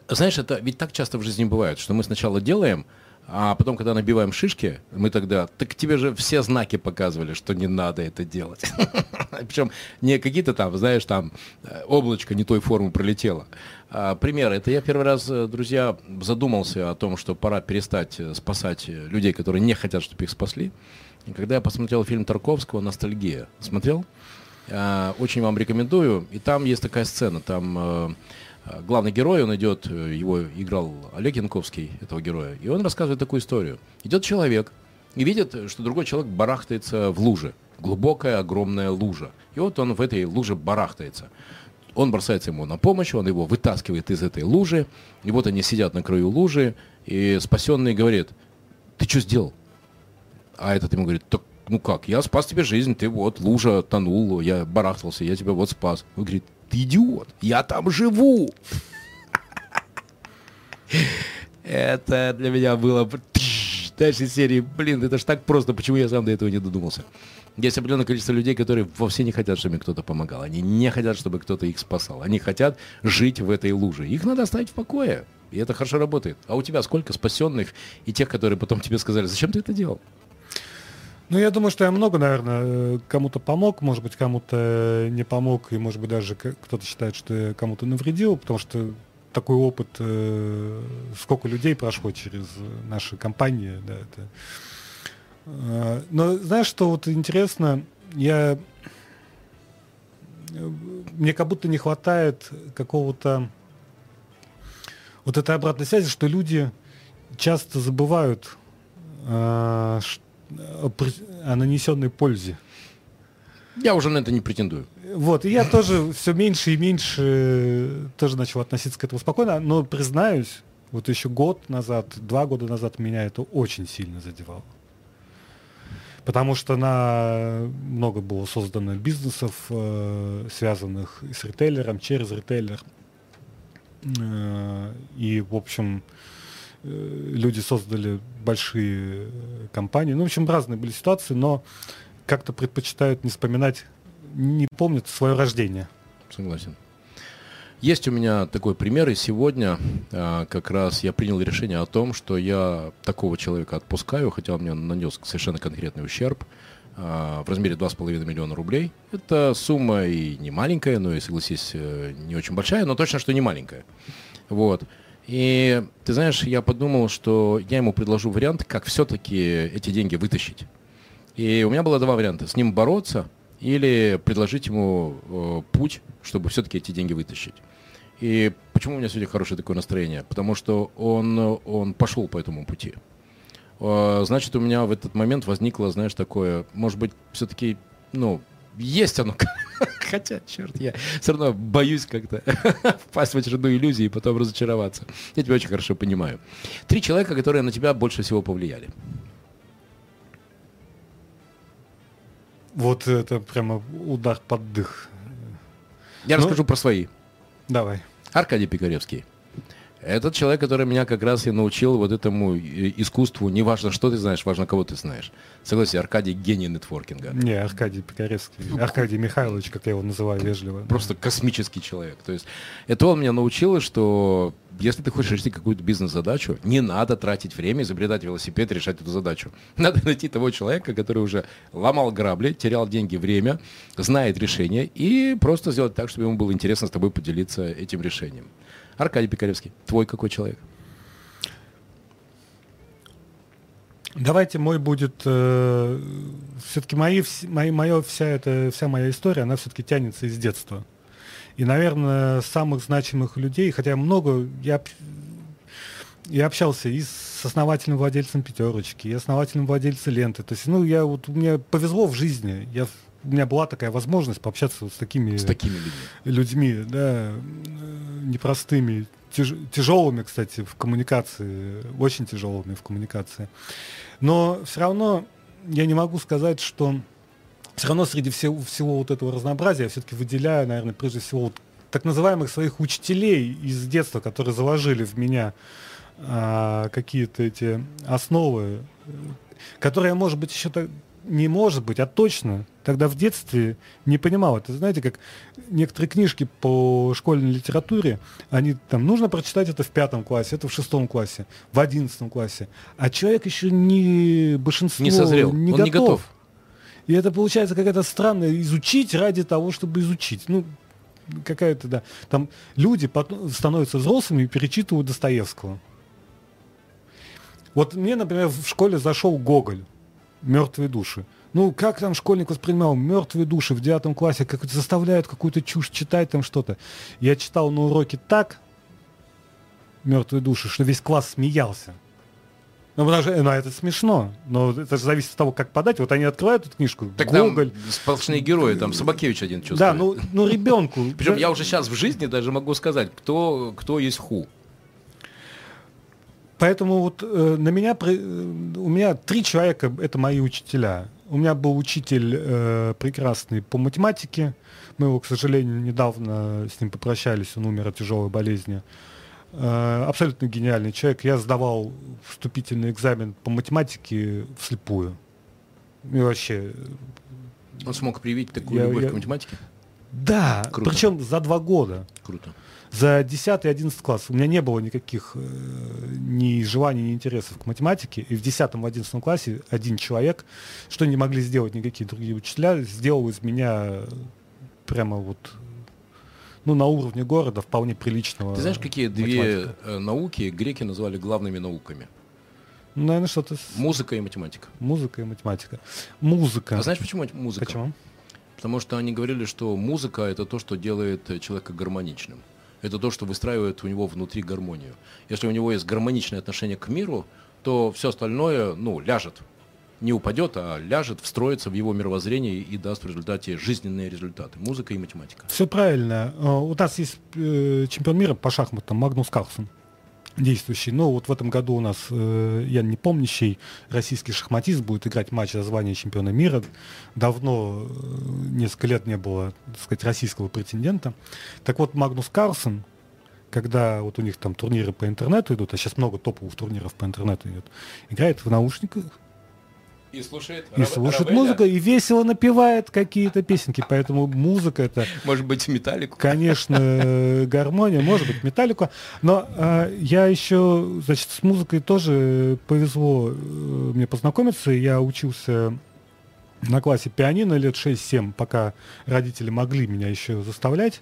Знаешь, это ведь так часто в жизни бывает, что мы сначала делаем, а потом, когда набиваем шишки, мы тогда, так тебе же все знаки показывали, что не надо это делать. Причем не какие-то там, знаешь, там э, облачко не той формы пролетело. А, пример. Это я первый раз, э, друзья, задумался о том, что пора перестать э, спасать людей, которые не хотят, чтобы их спасли. И когда я посмотрел фильм Тарковского «Ностальгия», смотрел? Очень вам рекомендую. И там есть такая сцена, там главный герой, он идет, э, его играл Олег Янковский, этого героя, и он рассказывает такую историю. Идет человек и видит, что другой человек барахтается в луже. Глубокая, огромная лужа. И вот он в этой луже барахтается. Он бросается ему на помощь, он его вытаскивает из этой лужи, и вот они сидят на краю лужи, и спасенный говорит, ты что сделал? А этот ему говорит, так ну как, я спас тебе жизнь, ты вот, лужа тонул, я барахтался, я тебя вот спас. Он говорит, ты идиот, я там живу. Это для меня было дальше серии, блин, это ж так просто, почему я сам до этого не додумался. Есть определенное количество людей, которые вовсе не хотят, чтобы им кто-то помогал. Они не хотят, чтобы кто-то их спасал. Они хотят жить в этой луже. Их надо оставить в покое. И это хорошо работает. А у тебя сколько спасенных и тех, которые потом тебе сказали, зачем ты это делал? Ну, я думаю, что я много, наверное, кому-то помог, может быть, кому-то не помог, и, может быть, даже кто-то считает, что я кому-то навредил, потому что такой опыт, э, сколько людей прошло через наши компании, да, это... Э, но знаешь, что вот интересно, я мне как будто не хватает какого-то вот этой обратной связи, что люди часто забывают э, о, о нанесенной пользе. Я уже на это не претендую. Вот, и я тоже все меньше и меньше тоже начал относиться к этому спокойно, но признаюсь, вот еще год назад, два года назад меня это очень сильно задевало. Потому что на много было создано бизнесов, э, связанных с ритейлером, через ритейлер. Э, и, в общем, э, люди создали большие компании. Ну, в общем, разные были ситуации, но как-то предпочитают не вспоминать, не помнят свое рождение. Согласен. Есть у меня такой пример, и сегодня а, как раз я принял решение о том, что я такого человека отпускаю, хотя он мне нанес совершенно конкретный ущерб а, в размере 2,5 миллиона рублей. Это сумма и не маленькая, но и, согласись, э, не очень большая, но точно, что не маленькая. Вот. И ты знаешь, я подумал, что я ему предложу вариант, как все-таки эти деньги вытащить. И у меня было два варианта. С ним бороться или предложить ему э, путь, чтобы все-таки эти деньги вытащить. И почему у меня сегодня хорошее такое настроение? Потому что он, он пошел по этому пути. А, значит, у меня в этот момент возникло, знаешь, такое, может быть, все-таки, ну, есть оно. Хотя, черт, я все равно боюсь как-то впасть в очередную иллюзию и потом разочароваться. Я тебя очень хорошо понимаю. Три человека, которые на тебя больше всего повлияли. Вот это прямо удар под дых. Я ну, расскажу про свои. Давай. Аркадий Пикаревский. Этот человек, который меня как раз и научил вот этому искусству, не важно, что ты знаешь, важно, кого ты знаешь. Согласен, Аркадий гений нетворкинга. Не, Аркадий Пикаревский. Аркадий Михайлович, как я его называю вежливо. Просто космический человек. То есть это он меня научил, что если ты хочешь решить какую-то бизнес-задачу, не надо тратить время, изобретать велосипед решать эту задачу. Надо найти того человека, который уже ломал грабли, терял деньги, время, знает решение, и просто сделать так, чтобы ему было интересно с тобой поделиться этим решением. Аркадий Пикаревский, твой какой человек? Давайте мой будет э, все-таки мои, мои, моя вся эта вся моя история, она все-таки тянется из детства. И, наверное, самых значимых людей, хотя много, я, я общался и с основательным владельцем пятерочки, и основательным владельцем ленты. То есть, ну, я вот мне повезло в жизни. Я у меня была такая возможность пообщаться вот с такими, с такими людьми. людьми, да, непростыми, тяж, тяжелыми, кстати, в коммуникации, очень тяжелыми в коммуникации. Но все равно я не могу сказать, что все равно среди всего, всего вот этого разнообразия я все-таки выделяю, наверное, прежде всего вот так называемых своих учителей из детства, которые заложили в меня а, какие-то эти основы, которые, может быть, еще так, не может быть, а точно тогда в детстве не понимал. Это знаете, как некоторые книжки по школьной литературе, они там нужно прочитать это в пятом классе, это в шестом классе, в одиннадцатом классе. А человек еще не большинство не созрел, не он готов. не готов. И это получается какая-то странная изучить ради того, чтобы изучить. Ну, какая-то, да. Там люди становятся взрослыми и перечитывают Достоевского. Вот мне, например, в школе зашел Гоголь мертвые души. Ну, как там школьник воспринимал мертвые души в девятом классе, как заставляют какую-то чушь читать там что-то. Я читал на уроке так, мертвые души, что весь класс смеялся. Ну, потому что, ну, это смешно, но это же зависит от того, как подать. Вот они открывают эту книжку, так Гоголь. Там сплошные герои, там Собакевич один чувствует. Да, ну, ну ребенку. Причем я уже сейчас в жизни даже могу сказать, кто, кто есть ху. Поэтому вот э, на меня, э, у меня три человека, это мои учителя. У меня был учитель э, прекрасный по математике. Мы его, к сожалению, недавно с ним попрощались, он умер от тяжелой болезни. Э, абсолютно гениальный человек. Я сдавал вступительный экзамен по математике вслепую. И вообще... Он смог привить такую я, любовь я... к математике? Да, Круто. причем за два года. Круто за 10 и 11 класс у меня не было никаких э, ни желаний, ни интересов к математике. И в 10 и 11 классе один человек, что не могли сделать никакие другие учителя, сделал из меня прямо вот ну, на уровне города вполне приличного. Ты знаешь, какие две э, науки греки назвали главными науками? Ну, наверное, что-то... Музыка и математика. Музыка и математика. Музыка. А знаешь, почему музыка? Почему? Потому что они говорили, что музыка это то, что делает человека гармоничным. Это то, что выстраивает у него внутри гармонию. Если у него есть гармоничное отношение к миру, то все остальное, ну, ляжет. Не упадет, а ляжет, встроится в его мировоззрение и даст в результате жизненные результаты. Музыка и математика. Все правильно. Э, у нас есть э, чемпион мира по шахматам Магнус Карлсон действующий. Но вот в этом году у нас э, я не помнящий российский шахматист будет играть матч за звание чемпиона мира. Давно, э, несколько лет не было, так сказать, российского претендента. Так вот, Магнус Карлсон, когда вот у них там турниры по интернету идут, а сейчас много топовых турниров по интернету идет, играет в наушниках, и слушает, и слушает музыку, и весело напевает какие-то песенки. Поэтому музыка это... Может быть, металлику. Конечно, гармония, может быть, металлику. Но э, я еще, значит, с музыкой тоже повезло э, мне познакомиться. Я учился на классе пианино лет 6-7, пока родители могли меня еще заставлять.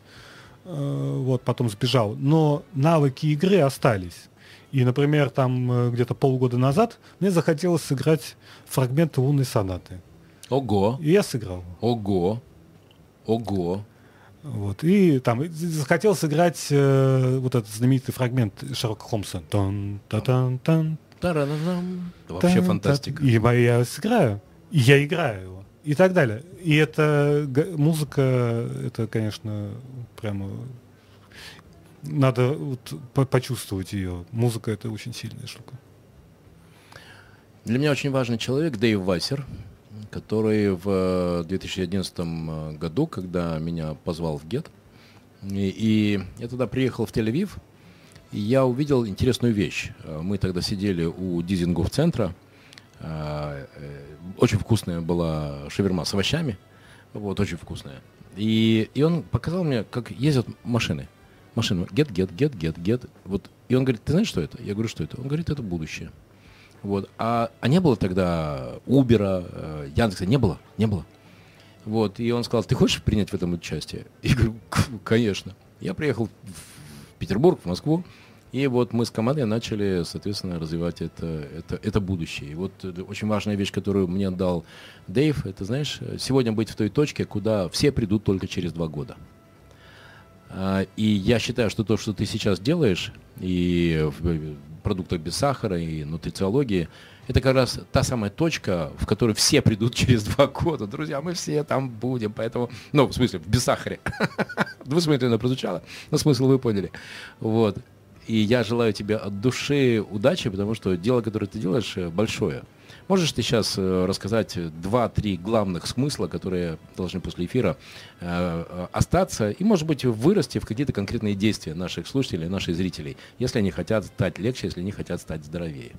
Э, вот, потом сбежал. Но навыки игры остались. И, например, там э, где-то полгода назад мне захотелось сыграть фрагменты лунной сонаты. Ого. И я сыграл. Ого. Ого. Вот. И там захотел сыграть э, вот этот знаменитый фрагмент Шерлока Холмса. Тон, та тан тан Вообще фантастика. И я сыграю. И я играю его. И так далее. И это музыка, это, конечно, прямо надо вот по почувствовать ее. Музыка это очень сильная штука. Для меня очень важный человек Дэйв Вассер, который в 2011 э, году, когда меня позвал в ГЕТ, и, и я тогда приехал в Тель-Авив, и я увидел интересную вещь. Э, мы тогда сидели у Дизингов центра, э, очень вкусная была шаверма с овощами, вот, очень вкусная. И, и он показал мне, как ездят машины машину. Get, get, get, get, get. Вот. И он говорит, ты знаешь, что это? Я говорю, что это? Он говорит, это будущее. Вот. А, а не было тогда Uber, э, Яндекса? Не было? Не было. Вот. И он сказал, ты хочешь принять в этом участие? Я говорю, конечно. Я приехал в Петербург, в Москву, и вот мы с командой начали, соответственно, развивать это, это, это будущее. И вот очень важная вещь, которую мне дал Дэйв, это, знаешь, сегодня быть в той точке, куда все придут только через два года. А, и я считаю, что то, что ты сейчас делаешь, и в продуктах без сахара, и нутрициологии, это как раз та самая точка, в которой все придут через два года. Друзья, мы все там будем, поэтому... Ну, в смысле, без сахара. Двусмысленно прозвучало, но смысл вы поняли. Вот. И я желаю тебе от души удачи, потому что дело, которое ты делаешь, большое. Можешь ты сейчас э, рассказать два-три главных смысла, которые должны после эфира э, э, остаться и, может быть, вырасти в какие-то конкретные действия наших слушателей, наших зрителей, если они хотят стать легче, если они хотят стать здоровее?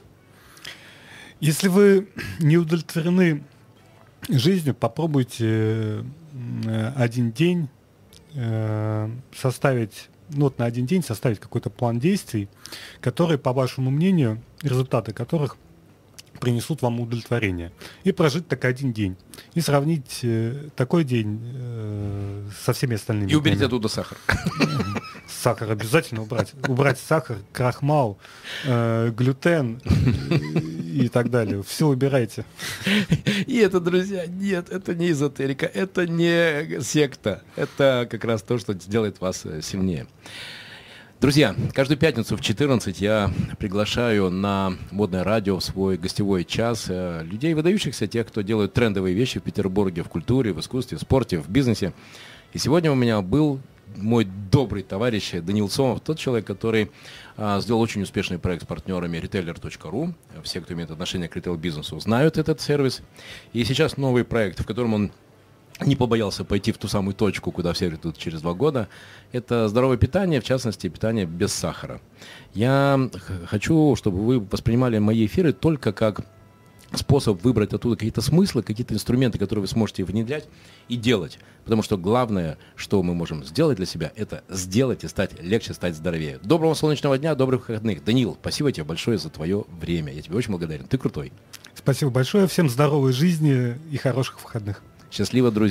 Если вы не удовлетворены жизнью, попробуйте один день составить ну, вот на один день составить какой-то план действий, который, по вашему мнению, результаты которых принесут вам удовлетворение. И прожить так один день. И сравнить э, такой день э, со всеми остальными. И уберите оттуда сахар. Сахар обязательно убрать. Убрать сахар, крахмал, э, глютен и так далее. Все убирайте. И это, друзья, нет, это не эзотерика, это не секта. Это как раз то, что сделает вас э, сильнее. Друзья, каждую пятницу в 14 я приглашаю на модное радио в свой гостевой час э, людей выдающихся, тех, кто делает трендовые вещи в Петербурге, в культуре, в искусстве, в спорте, в бизнесе. И сегодня у меня был мой добрый товарищ Данил Сомов, тот человек, который а, сделал очень успешный проект с партнерами retailer.ru. Все, кто имеет отношение к ритейл-бизнесу, знают этот сервис. И сейчас новый проект, в котором он не побоялся пойти в ту самую точку, куда все идут через два года. Это здоровое питание, в частности, питание без сахара. Я хочу, чтобы вы воспринимали мои эфиры только как способ выбрать оттуда какие-то смыслы, какие-то инструменты, которые вы сможете внедрять и делать. Потому что главное, что мы можем сделать для себя, это сделать и стать легче, стать здоровее. Доброго солнечного дня, добрых выходных. Данил, спасибо тебе большое за твое время. Я тебе очень благодарен. Ты крутой. Спасибо большое. Всем здоровой жизни и хороших выходных. Счастливо, друзья.